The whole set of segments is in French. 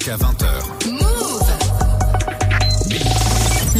jusqu'à 20h.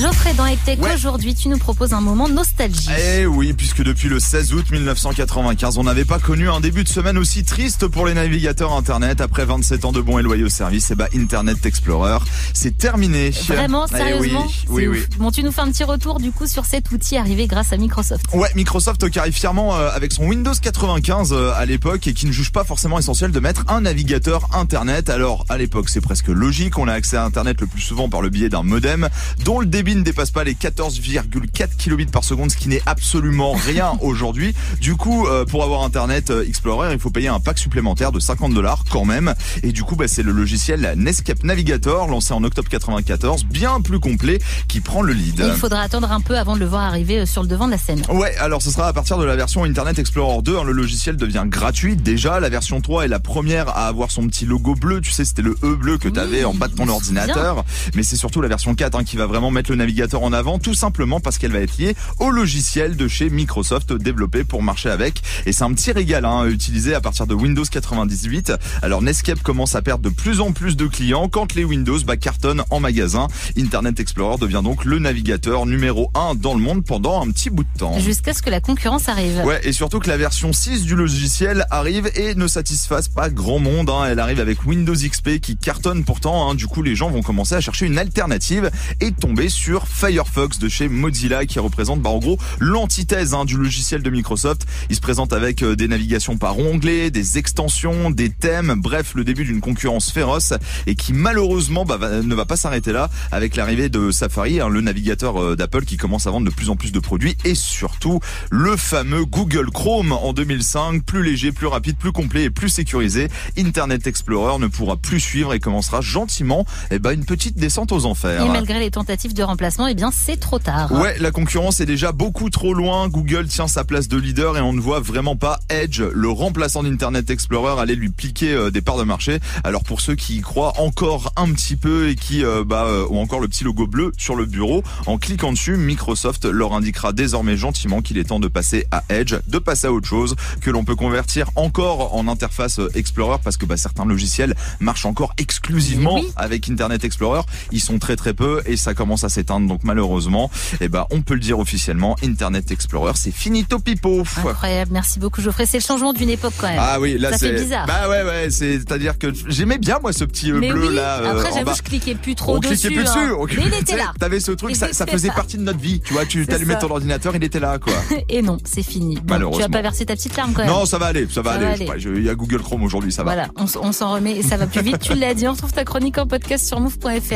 Geoffrey dans aujourd'hui tu nous proposes un moment nostalgie. Eh oui, puisque depuis le 16 août 1995, on n'avait pas connu un début de semaine aussi triste pour les navigateurs Internet. Après 27 ans de bons et loyaux services, et bah Internet Explorer, c'est terminé. Vraiment, Eh sérieusement oui, oui. Bon, tu nous fais un petit retour du coup sur cet outil arrivé grâce à Microsoft. Ouais, Microsoft qui arrive fièrement euh, avec son Windows 95 euh, à l'époque et qui ne juge pas forcément essentiel de mettre un navigateur Internet. Alors à l'époque c'est presque logique, on a accès à Internet le plus souvent par le biais d'un modem dont le débit ne dépasse pas les 14,4 kilobits par seconde, ce qui n'est absolument rien aujourd'hui. Du coup, euh, pour avoir Internet euh, Explorer, il faut payer un pack supplémentaire de 50 dollars quand même. Et du coup, bah, c'est le logiciel Netscape Navigator lancé en octobre 94, bien plus complet, qui prend le lead. Et il faudra attendre un peu avant de le voir arriver euh, sur le devant de la scène. Ouais, alors ce sera à partir de la version Internet Explorer 2. hein, le logiciel devient gratuit. Déjà, la version 3 est la première à avoir son petit logo bleu. Tu sais, c'était le E bleu que tu avais Oui, en bas de ton ordinateur. Mais c'est surtout la version 4 hein, qui va vraiment mettre le navigateur en avant, tout simplement parce qu'elle va être liée au logiciel de chez Microsoft développé pour marcher avec. Et c'est un petit régal hein, utilisé à partir de Windows 98. Alors Netscape commence à perdre de plus en plus de clients quand les Windows bah, cartonnent en magasin. Internet Explorer devient donc le navigateur numéro 1 dans le monde pendant un petit bout de temps. Jusqu'à ce que la concurrence arrive. Ouais, et surtout que la version 6 du logiciel arrive et ne satisfasse pas grand monde. hein. Elle arrive avec Windows XP qui cartonne pourtant. hein. Du coup, les gens vont commencer à chercher une alternative et tomber sur Firefox de chez Mozilla qui représente bah, en gros l'antithèse hein, du logiciel de Microsoft. Il se présente avec euh, des navigations par onglet, des extensions, des thèmes, bref, le début d'une concurrence féroce et qui malheureusement bah, ne va pas s'arrêter là avec l'arrivée de Safari, hein, le navigateur euh, d'Apple qui commence à vendre de plus en plus de produits et surtout le fameux Google Chrome en 2005, plus léger, plus rapide, plus complet et plus sécurisé. Internet Explorer ne pourra plus suivre et commencera gentiment eh ben, une petite descente aux enfers. Malgré les tentatives de remplacement, eh bien c'est trop tard. Ouais, la concurrence est déjà beaucoup trop loin. Google tient sa place de leader et on ne voit vraiment pas Edge, le remplaçant d'Internet Explorer, aller lui piquer euh, des parts de marché. Alors pour ceux qui y croient encore un petit peu et qui euh, bah, euh, ont encore le petit logo bleu sur le bureau, en cliquant dessus, Microsoft leur indiquera désormais gentiment qu'il est temps de passer à Edge, de passer à autre chose, que l'on peut convertir encore en interface euh, Explorer parce que bah, certains logiciels marchent encore exclusivement Oui. avec Internet Explorer. Ils sont très très peu et ça commence à s'éteindre. Donc malheureusement, eh ben, on peut le dire officiellement, Internet Explorer, c'est finito pipo. Incroyable, merci beaucoup Geoffrey. C'est le changement d'une époque quand même. Ah oui, là c'est bizarre. Bah ouais ouais, c'est à dire que j'aimais bien moi ce petit euh, Mais bleu oui, là euh, après j'avoue je cliquais plus trop on dessus. cliquait plus hein. dessus. on- Mais il était là. T'avais ce truc, ça, faisait partie de notre vie. Tu vois, tu t'allumais ton ordinateur, il était là quoi. Et non, c'est fini. Bon, tu Malheureusement. vas pas verser ta petite larme quand même. Non, ça va aller, ça va Ça aller. Il y a Google Chrome aujourd'hui, ça va. Voilà, on, on s'en remet et ça va plus vite. tu l'as dit, on retrouve ta chronique en podcast sur move.fr.